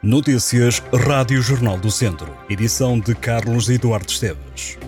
Notícias Rádio Jornal do Centro. Edição de Carlos Eduardo Esteves.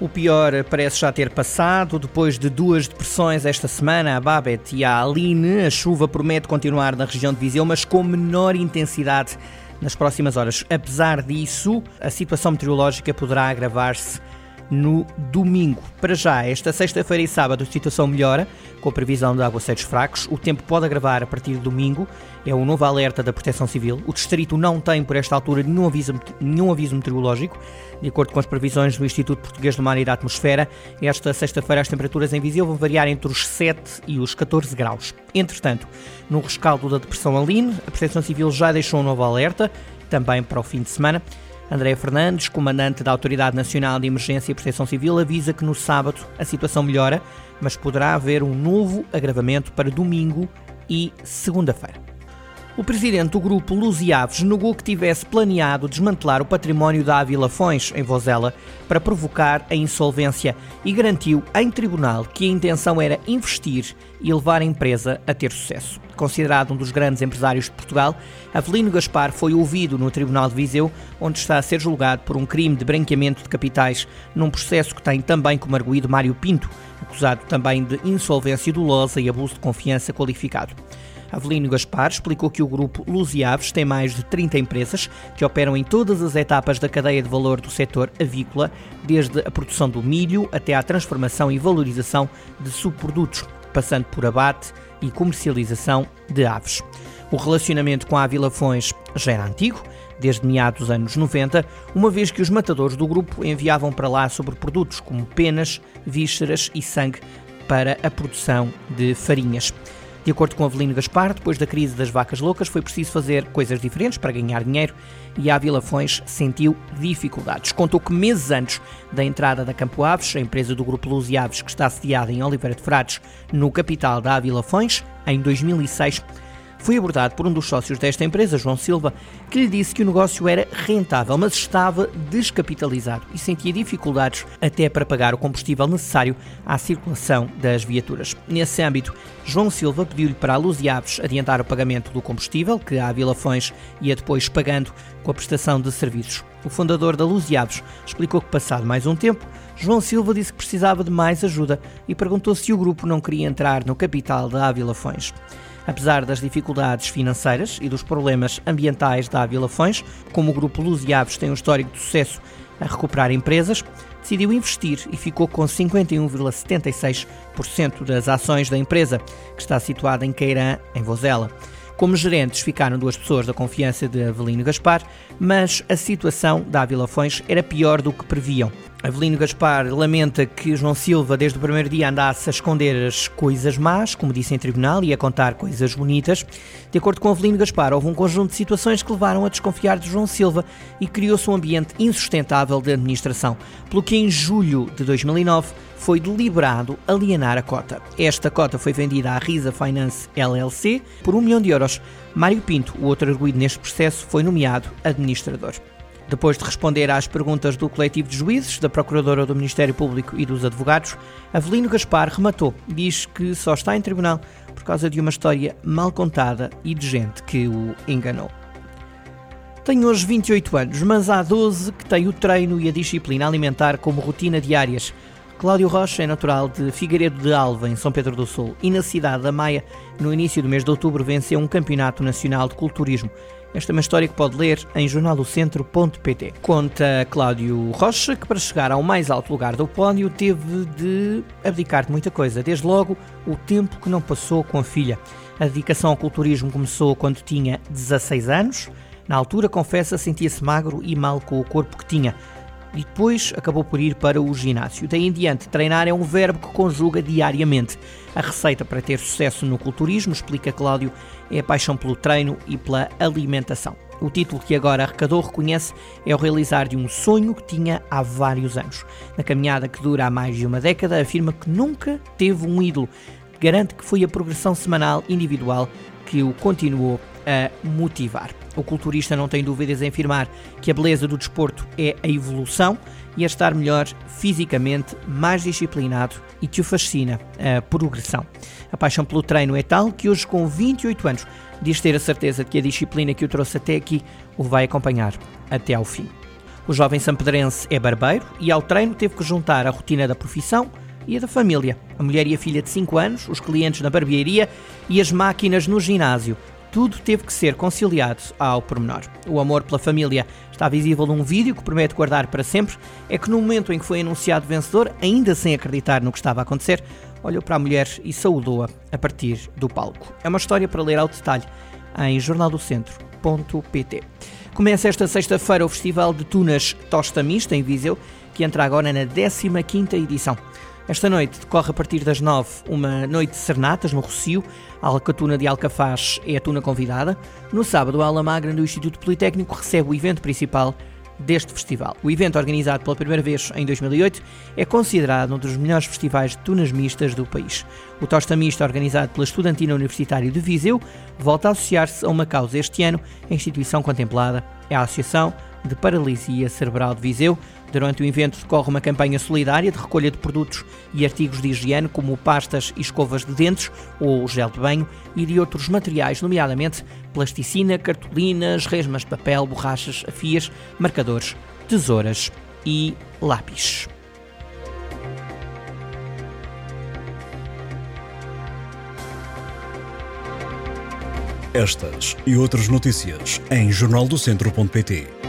O pior parece já ter passado. Depois de duas depressões esta semana, a Babet e a Aline, a chuva promete continuar na região de Viseu, mas com menor intensidade nas próximas horas. Apesar disso, a situação meteorológica poderá agravar-se no domingo. Para já, esta sexta-feira e sábado a situação melhora, com a previsão de aguaceiros fracos. O tempo pode agravar a partir de domingo, é um novo alerta da Proteção Civil. O distrito não tem, por esta altura, nenhum aviso, nenhum aviso meteorológico. De acordo com as previsões do Instituto Português do Mar e da Atmosfera, esta sexta-feira as temperaturas em Viseu vão variar entre os 7 e os 14 graus. Entretanto, no rescaldo da depressão Aline, a Proteção Civil já deixou um novo alerta, também para o fim de semana. André Fernandes, comandante da Autoridade Nacional de Emergência e Proteção Civil, avisa que no sábado a situação melhora, mas poderá haver um novo agravamento para domingo e segunda-feira. O presidente do grupo Luziaves negou que tivesse planeado desmantelar o património da Ávila Fões, em Vozela, para provocar a insolvência e garantiu em tribunal que a intenção era investir e levar a empresa a ter sucesso. Considerado um dos grandes empresários de Portugal, Avelino Gaspar foi ouvido no Tribunal de Viseu, onde está a ser julgado por um crime de branqueamento de capitais, num processo que tem também como arguído Mário Pinto, acusado também de insolvência dolosa e abuso de confiança qualificado. Avelino Gaspar explicou que o grupo Luziaves tem mais de 30 empresas que operam em todas as etapas da cadeia de valor do setor avícola, desde a produção do milho até à transformação e valorização de subprodutos, passando por abate e comercialização de aves. O relacionamento com a Ávila Fões já era antigo, desde meados dos anos 90, uma vez que os matadores do grupo enviavam para lá sobre produtos como penas, vísceras e sangue para a produção de farinhas. De acordo com Avelino Gaspar, depois da crise das vacas loucas foi preciso fazer coisas diferentes para ganhar dinheiro e a Vila Fões sentiu dificuldades. Contou que meses antes da entrada da Campo Aves, a empresa do grupo Luz Aves que está sediada em Oliveira de Frades, no capital da Vila Fões, em 2006, foi abordado por um dos sócios desta empresa, João Silva, que lhe disse que o negócio era rentável, mas estava descapitalizado e sentia dificuldades até para pagar o combustível necessário à circulação das viaturas. Nesse âmbito, João Silva pediu-lhe para a Luz de Aves adiantar o pagamento do combustível, que a Vila Fões ia depois pagando com a prestação de serviços. O fundador da Luz de Aves explicou que, passado mais um tempo, João Silva disse que precisava de mais ajuda e perguntou se o grupo não queria entrar no capital da Ávila Fões. Apesar das dificuldades financeiras e dos problemas ambientais da Ávila Fões, como o grupo Luz e Aves tem um histórico de sucesso a recuperar empresas, decidiu investir e ficou com 51,76% das ações da empresa, que está situada em Queirã, em Vozela. Como gerentes ficaram duas pessoas da confiança de Avelino Gaspar, mas a situação da Ávila Fões era pior do que previam. Avelino Gaspar lamenta que João Silva, desde o primeiro dia, andasse a esconder as coisas más, como disse em tribunal, e a contar coisas bonitas. De acordo com Avelino Gaspar, houve um conjunto de situações que levaram a desconfiar de João Silva e criou-se um ambiente insustentável de administração, pelo que em julho de 2009 foi deliberado alienar a cota. Esta cota foi vendida à Risa Finance LLC por um milhão de euros. Mário Pinto, o outro arguído neste processo, foi nomeado administrador. Depois de responder às perguntas do coletivo de juízes, da Procuradora do Ministério Público e dos advogados, Avelino Gaspar rematou. Diz que só está em tribunal por causa de uma história mal contada e de gente que o enganou. Tenho hoje 28 anos, mas há 12 que tenho o treino e a disciplina alimentar como rotina diárias. Cláudio Rocha é natural de Figueiredo de Alva, em São Pedro do Sul, e na cidade da Maia, no início do mês de outubro, venceu um campeonato nacional de culturismo. Esta é uma história que pode ler em jornaldocentro.pt. Conta Cláudio Rocha que para chegar ao mais alto lugar do pódio teve de abdicar de muita coisa, desde logo o tempo que não passou com a filha. A dedicação ao culturismo começou quando tinha 16 anos. Na altura, confessa, sentia-se magro e mal com o corpo que tinha e depois acabou por ir para o ginásio. Daí em diante, treinar é um verbo que conjuga diariamente. A receita para ter sucesso no culturismo, explica Cláudio, é a paixão pelo treino e pela alimentação. O título que agora arrecadou reconhece é o realizar de um sonho que tinha há vários anos. Na caminhada que dura há mais de uma década, afirma que nunca teve um ídolo, garante que foi a progressão semanal individual que o continuou a motivar. O culturista não tem dúvidas em afirmar que a beleza do desporto é a evolução e a estar melhor fisicamente, mais disciplinado e que o fascina a progressão. A paixão pelo treino é tal que hoje, com 28 anos, diz ter a certeza de que a disciplina que o trouxe até aqui o vai acompanhar até ao fim. O jovem sampedrense é barbeiro e ao treino teve que juntar a rotina da profissão e a da família. A mulher e a filha de 5 anos, os clientes na barbearia e as máquinas no ginásio tudo teve que ser conciliado ao pormenor. O amor pela família está visível num vídeo que promete guardar para sempre. É que no momento em que foi anunciado vencedor, ainda sem acreditar no que estava a acontecer, olhou para a mulher e saudou-a a partir do palco. É uma história para ler ao detalhe em jornaldocentro.pt. Começa esta sexta-feira o Festival de Tunas Tosta Mista em Viseu, que entra agora na 15ª edição. Esta noite decorre a partir das nove uma noite de serenatas no Rocio. A Alcatuna de Alcafaz é a tuna convidada. No sábado, a Ala Magra do Instituto Politécnico recebe o evento principal deste festival. O evento, organizado pela primeira vez em 2008, é considerado um dos melhores festivais de tunas mistas do país. O Tosta Mista, organizado pela Estudantina Universitária de Viseu, volta a associar-se a uma causa este ano. A instituição contemplada é a Associação de Paralisia Cerebral de Viseu. Durante o evento decorre uma campanha solidária de recolha de produtos e artigos de higiene, como pastas e escovas de dentes ou gel de banho, e de outros materiais, nomeadamente plasticina, cartolinas, resmas de papel, borrachas, afias, marcadores, tesouras e lápis. Estas e outras notícias em jornaldocentro.pt.